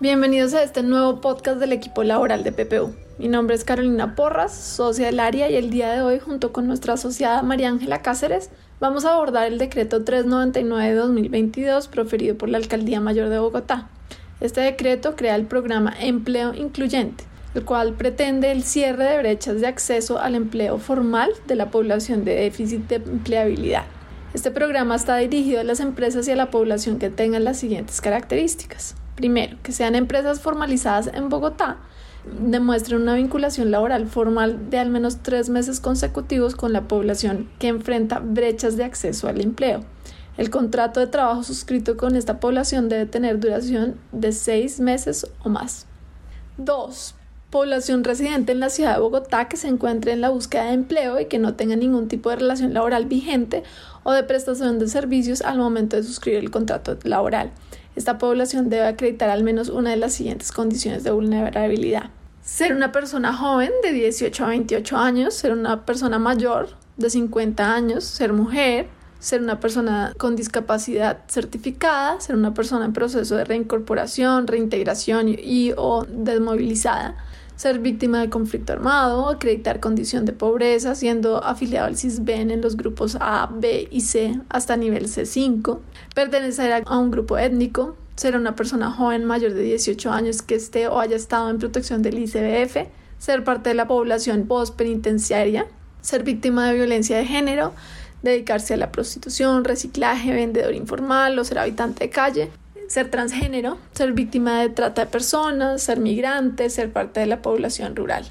Bienvenidos a este nuevo podcast del equipo laboral de PPU. Mi nombre es Carolina Porras, socia del área y el día de hoy junto con nuestra asociada María Ángela Cáceres vamos a abordar el decreto 399 de 2022 proferido por la Alcaldía Mayor de Bogotá. Este decreto crea el programa Empleo Incluyente, el cual pretende el cierre de brechas de acceso al empleo formal de la población de déficit de empleabilidad. Este programa está dirigido a las empresas y a la población que tengan las siguientes características. Primero, que sean empresas formalizadas en Bogotá, demuestren una vinculación laboral formal de al menos tres meses consecutivos con la población que enfrenta brechas de acceso al empleo. El contrato de trabajo suscrito con esta población debe tener duración de seis meses o más. 2. Población residente en la ciudad de Bogotá que se encuentre en la búsqueda de empleo y que no tenga ningún tipo de relación laboral vigente o de prestación de servicios al momento de suscribir el contrato laboral. Esta población debe acreditar al menos una de las siguientes condiciones de vulnerabilidad. Ser una persona joven de 18 a 28 años, ser una persona mayor de 50 años, ser mujer, ser una persona con discapacidad certificada, ser una persona en proceso de reincorporación, reintegración y, o desmovilizada, ser víctima de conflicto armado, acreditar condición de pobreza, siendo afiliado al CISBEN en los grupos A, B y C hasta nivel C5, pertenecer a un grupo étnico, ser una persona joven mayor de 18 años que esté o haya estado en protección del ICBF, ser parte de la población postpenitenciaria, ser víctima de violencia de género, dedicarse a la prostitución, reciclaje, vendedor informal o ser habitante de calle, ser transgénero, ser víctima de trata de personas, ser migrante, ser parte de la población rural.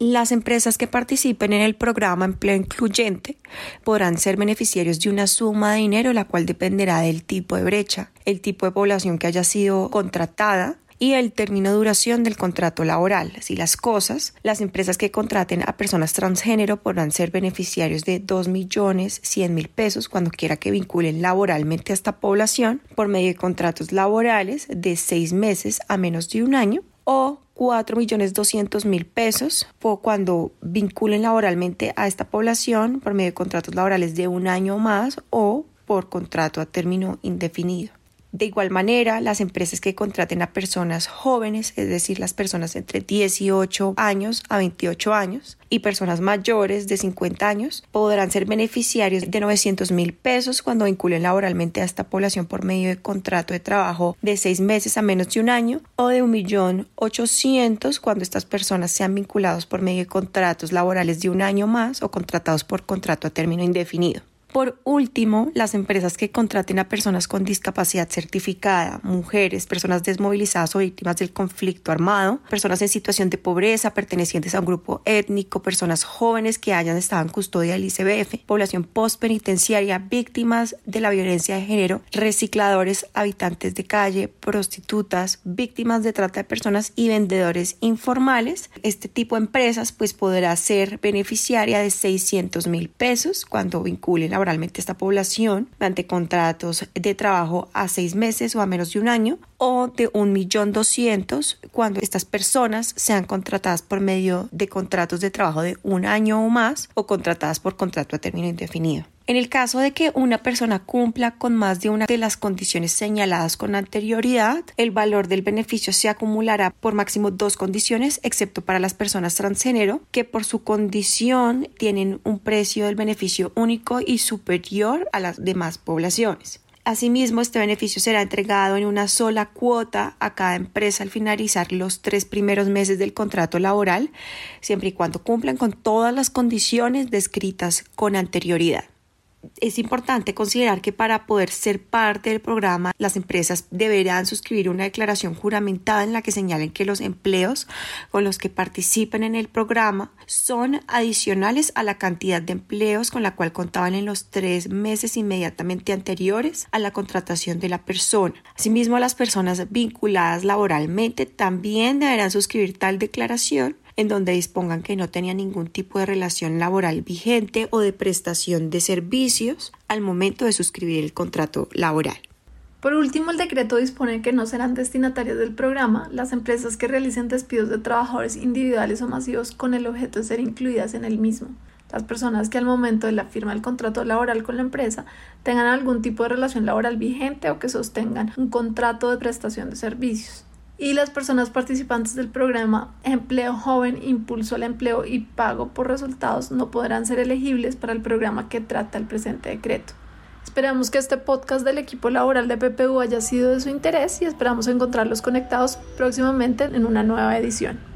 Las empresas que participen en el programa Empleo Incluyente podrán ser beneficiarios de una suma de dinero la cual dependerá del tipo de brecha, el tipo de población que haya sido contratada y el término de duración del contrato laboral. Si las cosas, las empresas que contraten a personas transgénero podrán ser beneficiarios de 2 millones 100 mil pesos cuando quiera que vinculen laboralmente a esta población por medio de contratos laborales de 6 meses a menos de un año o 4 millones 200 mil pesos cuando vinculen laboralmente a esta población por medio de contratos laborales de un año más o por contrato a término indefinido. De igual manera, las empresas que contraten a personas jóvenes, es decir, las personas entre 18 años a 28 años y personas mayores de 50 años, podrán ser beneficiarios de 900 mil pesos cuando vinculen laboralmente a esta población por medio de contrato de trabajo de seis meses a menos de un año o de 1.800.000 cuando estas personas sean vinculados por medio de contratos laborales de un año más o contratados por contrato a término indefinido. Por último, las empresas que contraten a personas con discapacidad certificada, mujeres, personas desmovilizadas o víctimas del conflicto armado, personas en situación de pobreza, pertenecientes a un grupo étnico, personas jóvenes que hayan estado en custodia del ICBF, población postpenitenciaria, víctimas de la violencia de género, recicladores, habitantes de calle, prostitutas, víctimas de trata de personas y vendedores informales. Este tipo de empresas pues podrá ser beneficiaria de 600 mil pesos cuando vinculen la laboralmente esta población ante contratos de trabajo a seis meses o a menos de un año o de un millón doscientos cuando estas personas sean contratadas por medio de contratos de trabajo de un año o más o contratadas por contrato a término indefinido. En el caso de que una persona cumpla con más de una de las condiciones señaladas con anterioridad, el valor del beneficio se acumulará por máximo dos condiciones, excepto para las personas transgénero, que por su condición tienen un precio del beneficio único y superior a las demás poblaciones. Asimismo, este beneficio será entregado en una sola cuota a cada empresa al finalizar los tres primeros meses del contrato laboral, siempre y cuando cumplan con todas las condiciones descritas con anterioridad es importante considerar que para poder ser parte del programa, las empresas deberán suscribir una declaración juramentada en la que señalen que los empleos con los que participen en el programa son adicionales a la cantidad de empleos con la cual contaban en los tres meses inmediatamente anteriores a la contratación de la persona. Asimismo, las personas vinculadas laboralmente también deberán suscribir tal declaración en donde dispongan que no tenía ningún tipo de relación laboral vigente o de prestación de servicios al momento de suscribir el contrato laboral. Por último, el decreto dispone que no serán destinatarios del programa las empresas que realicen despidos de trabajadores individuales o masivos con el objeto de ser incluidas en el mismo. las personas que al momento de la firma del contrato laboral con la empresa tengan algún tipo de relación laboral vigente o que sostengan un contrato de prestación de servicios. Y las personas participantes del programa Empleo Joven, Impulso al Empleo y Pago por Resultados no podrán ser elegibles para el programa que trata el presente decreto. Esperamos que este podcast del equipo laboral de PPU haya sido de su interés y esperamos encontrarlos conectados próximamente en una nueva edición.